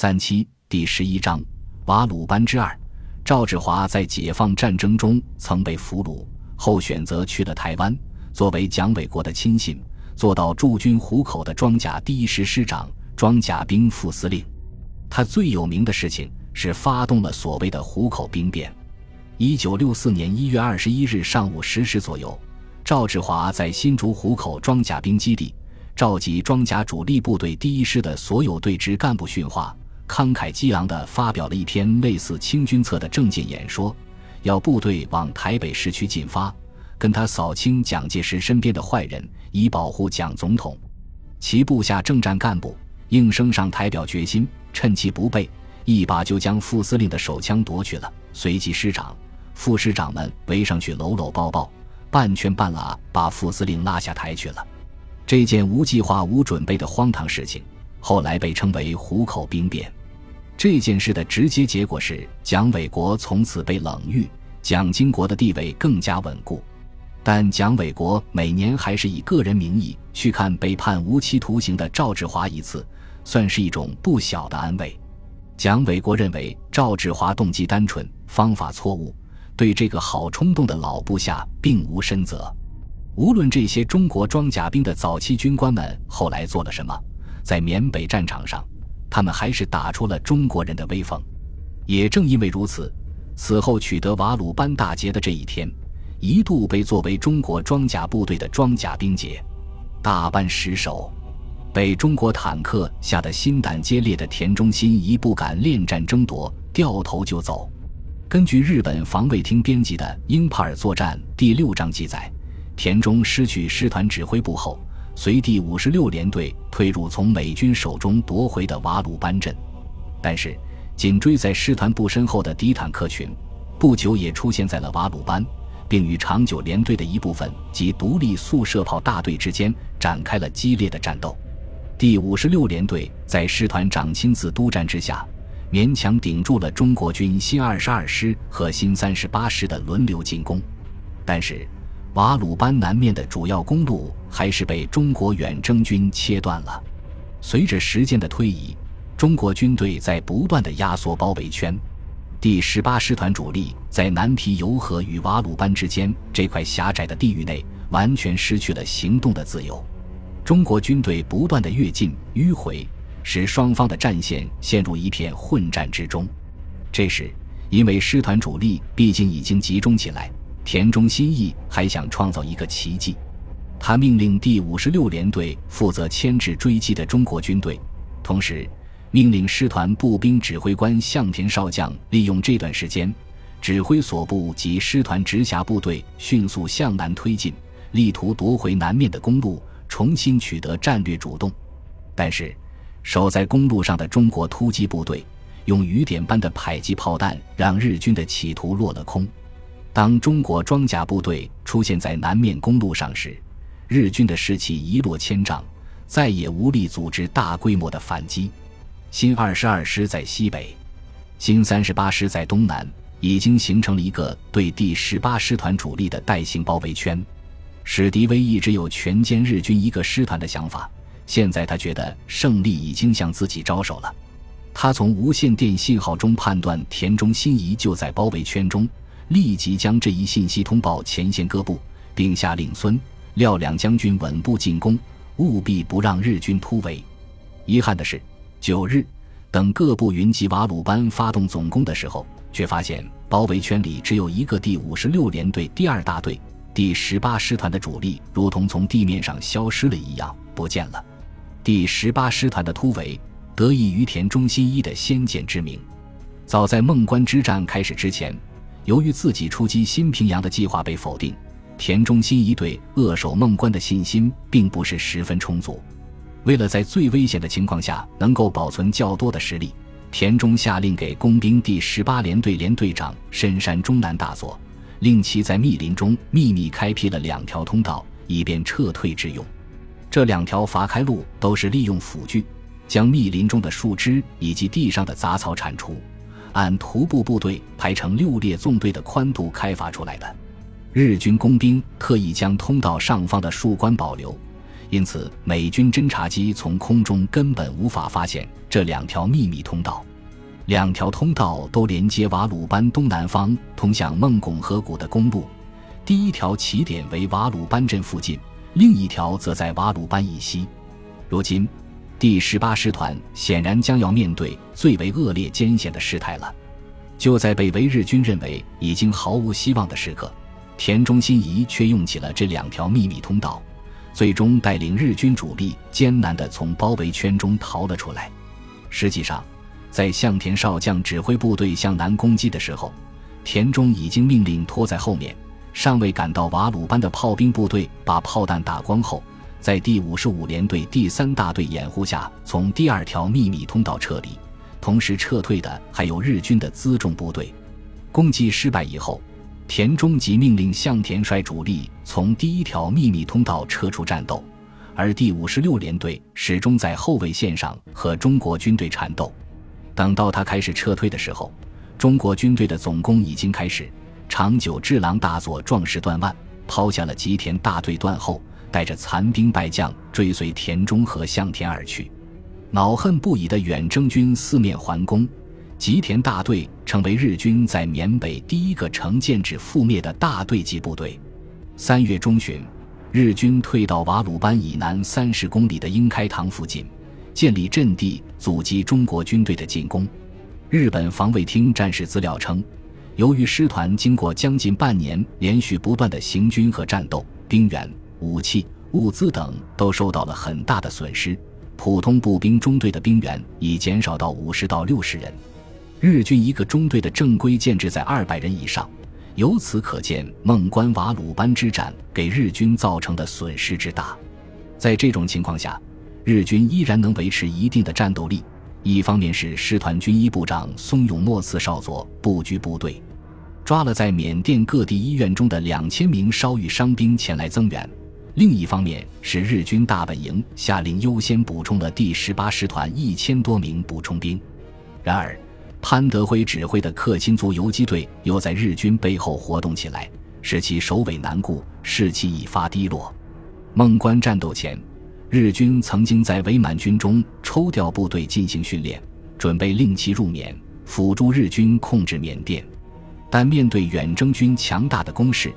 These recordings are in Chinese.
三七第十一章瓦鲁班之二。赵志华在解放战争中曾被俘虏，后选择去了台湾，作为蒋纬国的亲信，做到驻军湖口的装甲第一师师长、装甲兵副司令。他最有名的事情是发动了所谓的湖口兵变。一九六四年一月二十一日上午十时左右，赵志华在新竹湖口装甲兵基地。召集装甲主力部队第一师的所有对职干部训话，慷慨激昂地发表了一篇类似清军策的政见演说，要部队往台北市区进发，跟他扫清蒋介石身边的坏人，以保护蒋总统。其部下政战干部应声上台表决心，趁其不备，一把就将副司令的手枪夺去了。随即师长、副师长们围上去搂搂抱抱，半劝半拉把副司令拉下台去了。这件无计划、无准备的荒唐事情，后来被称为“虎口兵变”。这件事的直接结果是，蒋纬国从此被冷遇，蒋经国的地位更加稳固。但蒋纬国每年还是以个人名义去看被判无期徒刑的赵志华一次，算是一种不小的安慰。蒋纬国认为赵志华动机单纯，方法错误，对这个好冲动的老部下并无深责。无论这些中国装甲兵的早期军官们后来做了什么，在缅北战场上，他们还是打出了中国人的威风。也正因为如此，此后取得瓦鲁班大捷的这一天，一度被作为中国装甲部队的装甲兵节。大半失守，被中国坦克吓得心胆皆裂的田中心一不敢恋战争夺，掉头就走。根据日本防卫厅编辑的《英帕尔作战》第六章记载。田中失去师团指挥部后，随第五十六联队退入从美军手中夺回的瓦鲁班镇。但是，紧追在师团部身后的敌坦克群，不久也出现在了瓦鲁班，并与长久联队的一部分及独立速射炮大队之间展开了激烈的战斗。第五十六联队在师团长亲自督战之下，勉强顶住了中国军新二十二师和新三十八师的轮流进攻。但是，瓦鲁班南面的主要公路还是被中国远征军切断了。随着时间的推移，中国军队在不断的压缩包围圈。第十八师团主力在南皮尤河与瓦鲁班之间这块狭窄的地域内，完全失去了行动的自由。中国军队不断的跃进迂回，使双方的战线陷入一片混战之中。这时，因为师团主力毕竟已经集中起来。田中心义还想创造一个奇迹，他命令第五十六联队负责牵制追击的中国军队，同时命令师团步兵指挥官向田少将利用这段时间，指挥所部及师团直辖部队迅速向南推进，力图夺回南面的公路，重新取得战略主动。但是，守在公路上的中国突击部队用雨点般的迫击炮弹，让日军的企图落了空。当中国装甲部队出现在南面公路上时，日军的士气一落千丈，再也无力组织大规模的反击。新二十二师在西北，新三十八师在东南，已经形成了一个对第十八师团主力的带形包围圈。史迪威一直有全歼日军一个师团的想法，现在他觉得胜利已经向自己招手了。他从无线电信号中判断田中心仪就在包围圈中。立即将这一信息通报前线各部，并下令孙廖两将军稳步进攻，务必不让日军突围。遗憾的是，九日等各部云集瓦鲁班发动总攻的时候，却发现包围圈里只有一个第五十六联队第二大队，第十八师团的主力如同从地面上消失了一样不见了。第十八师团的突围得益于田中新一的先见之明，早在孟关之战开始之前。由于自己出击新平阳的计划被否定，田中新一对扼守孟关的信心并不是十分充足。为了在最危险的情况下能够保存较多的实力，田中下令给工兵第十八联队连队长深山中南大佐，令其在密林中秘密开辟了两条通道，以便撤退之用。这两条伐开路都是利用斧锯将密林中的树枝以及地上的杂草铲除。按徒步部队排成六列纵队的宽度开发出来的，日军工兵特意将通道上方的树冠保留，因此美军侦察机从空中根本无法发现这两条秘密通道。两条通道都连接瓦鲁班东南方通向孟拱河谷的公路，第一条起点为瓦鲁班镇附近，另一条则在瓦鲁班以西。如今，第十八师团显然将要面对最为恶劣艰险的事态了。就在被围日军认为已经毫无希望的时刻，田中心仪却用起了这两条秘密通道，最终带领日军主力艰难地从包围圈中逃了出来。实际上，在向田少将指挥部队向南攻击的时候，田中已经命令拖在后面、尚未赶到瓦鲁班的炮兵部队把炮弹打光后，在第五十五联队第三大队掩护下，从第二条秘密通道撤离。同时撤退的还有日军的辎重部队。攻击失败以后，田中即命令向田率主力从第一条秘密通道撤出战斗，而第五十六联队始终在后卫线上和中国军队缠斗。等到他开始撤退的时候，中国军队的总攻已经开始。长久治郎大佐壮士断腕抛下了吉田大队断后，带着残兵败将追随田中和向田而去。恼恨不已的远征军四面环攻，吉田大队成为日军在缅北第一个成建制覆灭的大队级部队。三月中旬，日军退到瓦鲁班以南三十公里的英开塘附近，建立阵地，阻击中国军队的进攻。日本防卫厅战士资料称，由于师团经过将近半年连续不断的行军和战斗，兵员、武器、物资等都受到了很大的损失。普通步兵中队的兵员已减少到五十到六十人，日军一个中队的正规建制在二百人以上，由此可见孟关瓦鲁班之战给日军造成的损失之大。在这种情况下，日军依然能维持一定的战斗力。一方面是师团军医部长松永末次少佐布局部队，抓了在缅甸各地医院中的两千名烧愈伤兵前来增援。另一方面是日军大本营下令优先补充了第十八师团一千多名补充兵，然而潘德辉指挥的克钦族游击队又在日军背后活动起来，使其首尾难顾，士气愈发低落。孟关战斗前，日军曾经在伪满军中抽调部队进行训练，准备令其入缅，辅助日军控制缅甸，但面对远征军强大的攻势。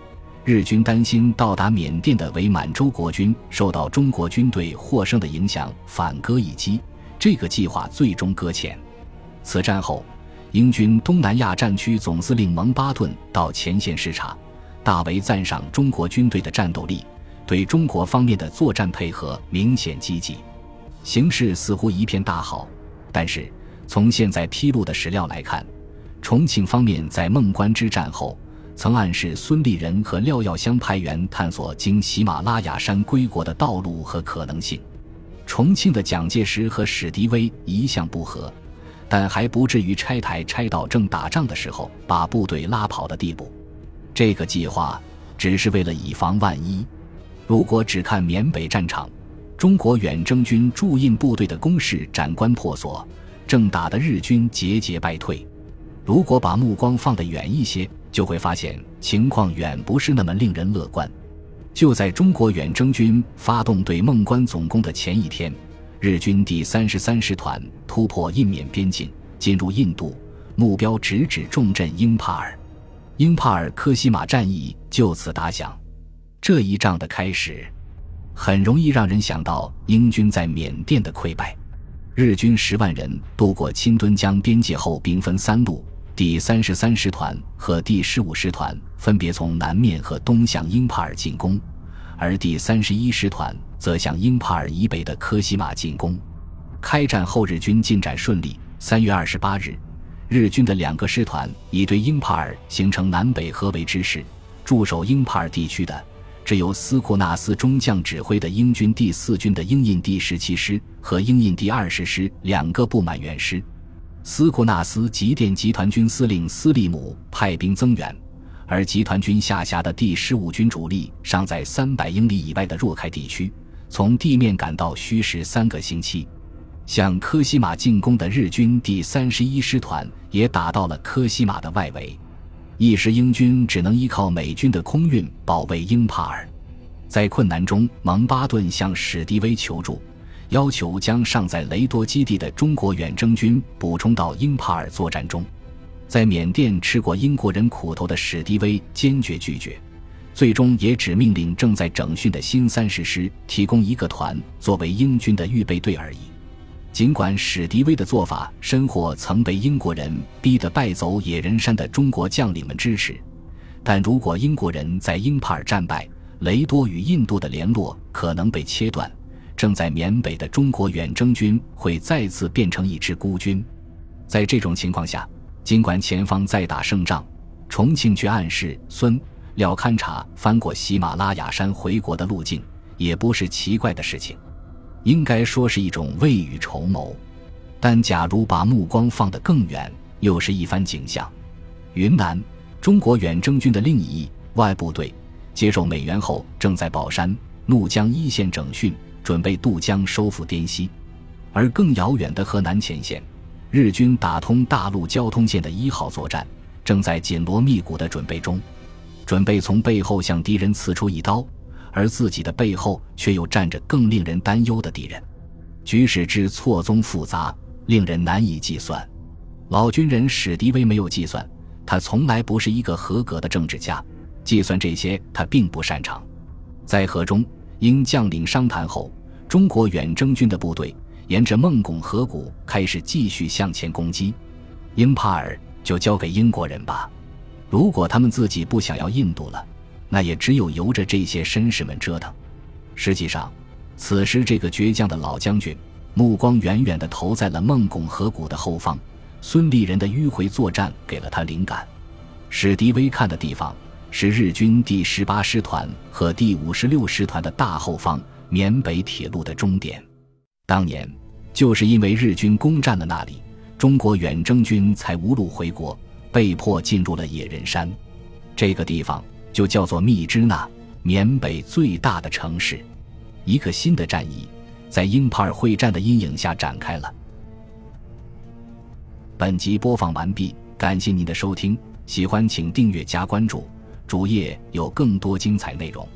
日军担心到达缅甸的伪满洲国军受到中国军队获胜的影响，反戈一击，这个计划最终搁浅。此战后，英军东南亚战区总司令蒙巴顿到前线视察，大为赞赏中国军队的战斗力，对中国方面的作战配合明显积极，形势似乎一片大好。但是，从现在披露的史料来看，重庆方面在孟关之战后。曾暗示孙立人和廖耀湘派员探索经喜马拉雅山归国的道路和可能性。重庆的蒋介石和史迪威一向不和，但还不至于拆台拆到正打仗的时候把部队拉跑的地步。这个计划只是为了以防万一。如果只看缅北战场，中国远征军驻印部队的攻势斩关破锁，正打的日军节节败退。如果把目光放得远一些，就会发现情况远不是那么令人乐观。就在中国远征军发动对孟关总攻的前一天，日军第三十三师团突破印缅边境，进入印度，目标直指重镇英帕尔。英帕尔科西玛战役就此打响。这一仗的开始，很容易让人想到英军在缅甸的溃败。日军十万人渡过钦敦江边界后，兵分三路。第三十三师团和第十五师团分别从南面和东向英帕尔进攻，而第三十一师团则向英帕尔以北的科西玛进攻。开战后，日军进展顺利。三月二十八日，日军的两个师团已对英帕尔形成南北合围之势。驻守英帕尔地区的只有斯库纳斯中将指挥的英军第四军的英印第十七师和英印第二十师两个不满员师。斯库纳斯急电集团军司令斯利姆派兵增援，而集团军下辖的第十五军主力尚在三百英里以外的若开地区，从地面赶到需时三个星期。向科西玛进攻的日军第三十一师团也打到了科西玛的外围，一时英军只能依靠美军的空运保卫英帕尔。在困难中，蒙巴顿向史迪威求助，要求将尚在雷多基地的中国远征军补充到英帕尔作战中。在缅甸吃过英国人苦头的史迪威坚决拒绝，最终也只命令正在整训的新三十师提供一个团作为英军的预备队而已。尽管史迪威的做法深获曾被英国人逼得败走野人山的中国将领们支持，但如果英国人在英帕尔战败，雷多与印度的联络可能被切断，正在缅北的中国远征军会再次变成一支孤军。在这种情况下，尽管前方在打胜仗，重庆却暗示孙廖勘察翻过喜马拉雅山回国的路径，也不是奇怪的事情。应该说是一种未雨绸缪，但假如把目光放得更远，又是一番景象。云南中国远征军的另一外部队接受美援后，正在宝山、怒江一线整训，准备渡江收复滇西；而更遥远的河南前线，日军打通大陆交通线的一号作战，正在紧锣密鼓的准备中，准备从背后向敌人刺出一刀。而自己的背后却又站着更令人担忧的敌人，局势之错综复杂，令人难以计算。老军人史迪威没有计算，他从来不是一个合格的政治家，计算这些他并不擅长。在河中，英将领商谈后，中国远征军的部队沿着孟拱河谷开始继续向前攻击。英帕尔就交给英国人吧，如果他们自己不想要印度了。那也只有由着这些绅士们折腾。实际上，此时这个倔强的老将军目光远远地投在了孟拱河谷的后方。孙立人的迂回作战给了他灵感。史迪威看的地方是日军第十八师团和第五十六师团的大后方，缅北铁路的终点。当年就是因为日军攻占了那里，中国远征军才无路回国，被迫进入了野人山。这个地方。就叫做密支那，缅北最大的城市。一个新的战役在英帕尔会战的阴影下展开了。本集播放完毕，感谢您的收听，喜欢请订阅加关注，主页有更多精彩内容。